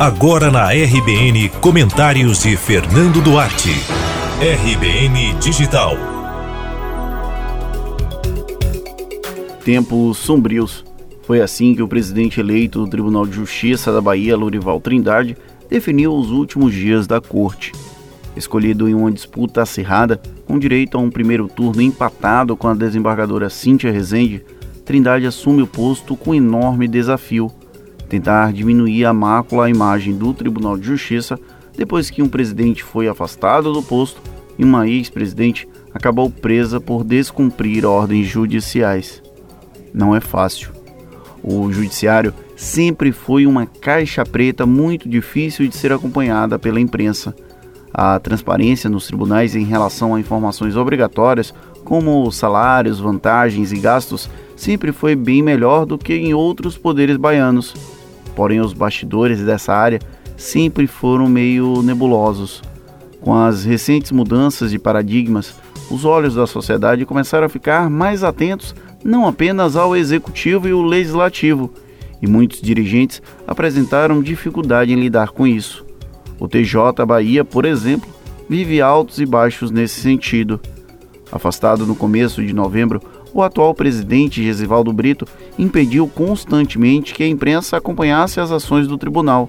Agora na RBN, comentários de Fernando Duarte. RBN Digital. Tempos sombrios. Foi assim que o presidente eleito do Tribunal de Justiça da Bahia, Lourival Trindade, definiu os últimos dias da corte. Escolhido em uma disputa acirrada, com direito a um primeiro turno empatado com a desembargadora Cíntia Rezende, Trindade assume o posto com enorme desafio tentar diminuir a mácula à imagem do Tribunal de Justiça depois que um presidente foi afastado do posto e uma ex-presidente acabou presa por descumprir ordens judiciais. Não é fácil. O judiciário sempre foi uma caixa preta muito difícil de ser acompanhada pela imprensa. A transparência nos tribunais em relação a informações obrigatórias, como salários, vantagens e gastos, sempre foi bem melhor do que em outros poderes baianos porém os bastidores dessa área sempre foram meio nebulosos. Com as recentes mudanças de paradigmas, os olhos da sociedade começaram a ficar mais atentos não apenas ao executivo e o legislativo, e muitos dirigentes apresentaram dificuldade em lidar com isso. O TJ Bahia, por exemplo, vive altos e baixos nesse sentido. Afastado no começo de novembro, o atual presidente Gesivaldo Brito impediu constantemente que a imprensa acompanhasse as ações do tribunal.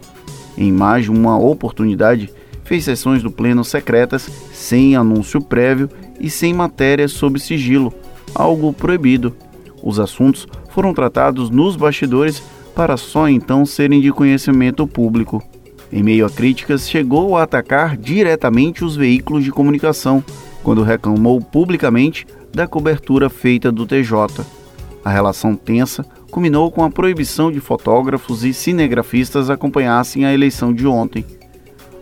Em mais de uma oportunidade, fez sessões do Pleno secretas, sem anúncio prévio e sem matérias sob sigilo, algo proibido. Os assuntos foram tratados nos bastidores para só então serem de conhecimento público. Em meio a críticas, chegou a atacar diretamente os veículos de comunicação, quando reclamou publicamente da cobertura feita do TJ. A relação tensa culminou com a proibição de fotógrafos e cinegrafistas acompanhassem a eleição de ontem.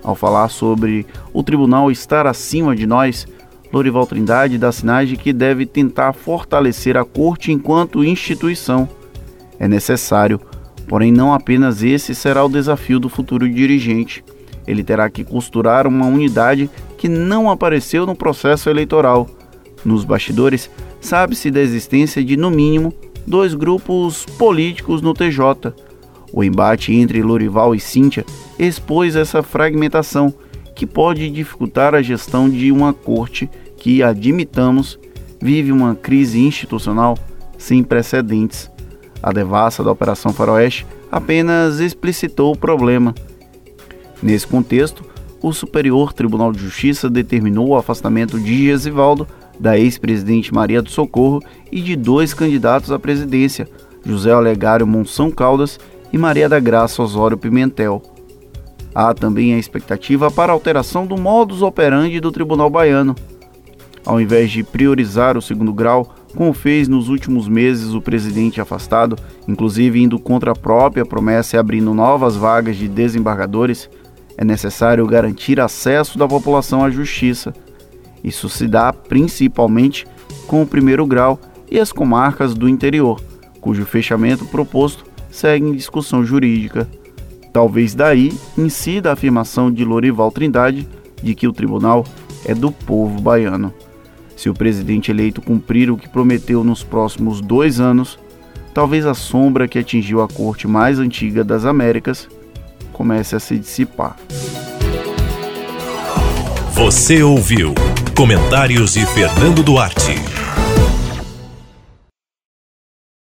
Ao falar sobre o tribunal estar acima de nós, Lorival Trindade dá sinais de que deve tentar fortalecer a corte enquanto instituição. É necessário, porém não apenas esse será o desafio do futuro dirigente. Ele terá que costurar uma unidade que não apareceu no processo eleitoral nos bastidores, sabe-se da existência de, no mínimo, dois grupos políticos no TJ. O embate entre Lorival e Cíntia expôs essa fragmentação, que pode dificultar a gestão de uma corte que, admitamos, vive uma crise institucional sem precedentes. A devassa da Operação Faroeste apenas explicitou o problema. Nesse contexto, o Superior Tribunal de Justiça determinou o afastamento de Gesivaldo da ex-presidente Maria do Socorro e de dois candidatos à presidência, José Olegário Monção Caldas e Maria da Graça Osório Pimentel. Há também a expectativa para alteração do modus operandi do Tribunal Baiano. Ao invés de priorizar o segundo grau, como fez nos últimos meses o presidente afastado, inclusive indo contra a própria promessa e abrindo novas vagas de desembargadores, é necessário garantir acesso da população à justiça isso se dá principalmente com o primeiro grau e as comarcas do interior, cujo fechamento proposto segue em discussão jurídica. Talvez daí incida a afirmação de Lorival Trindade de que o tribunal é do povo baiano. Se o presidente eleito cumprir o que prometeu nos próximos dois anos, talvez a sombra que atingiu a corte mais antiga das Américas comece a se dissipar. Você ouviu Comentários de Fernando Duarte.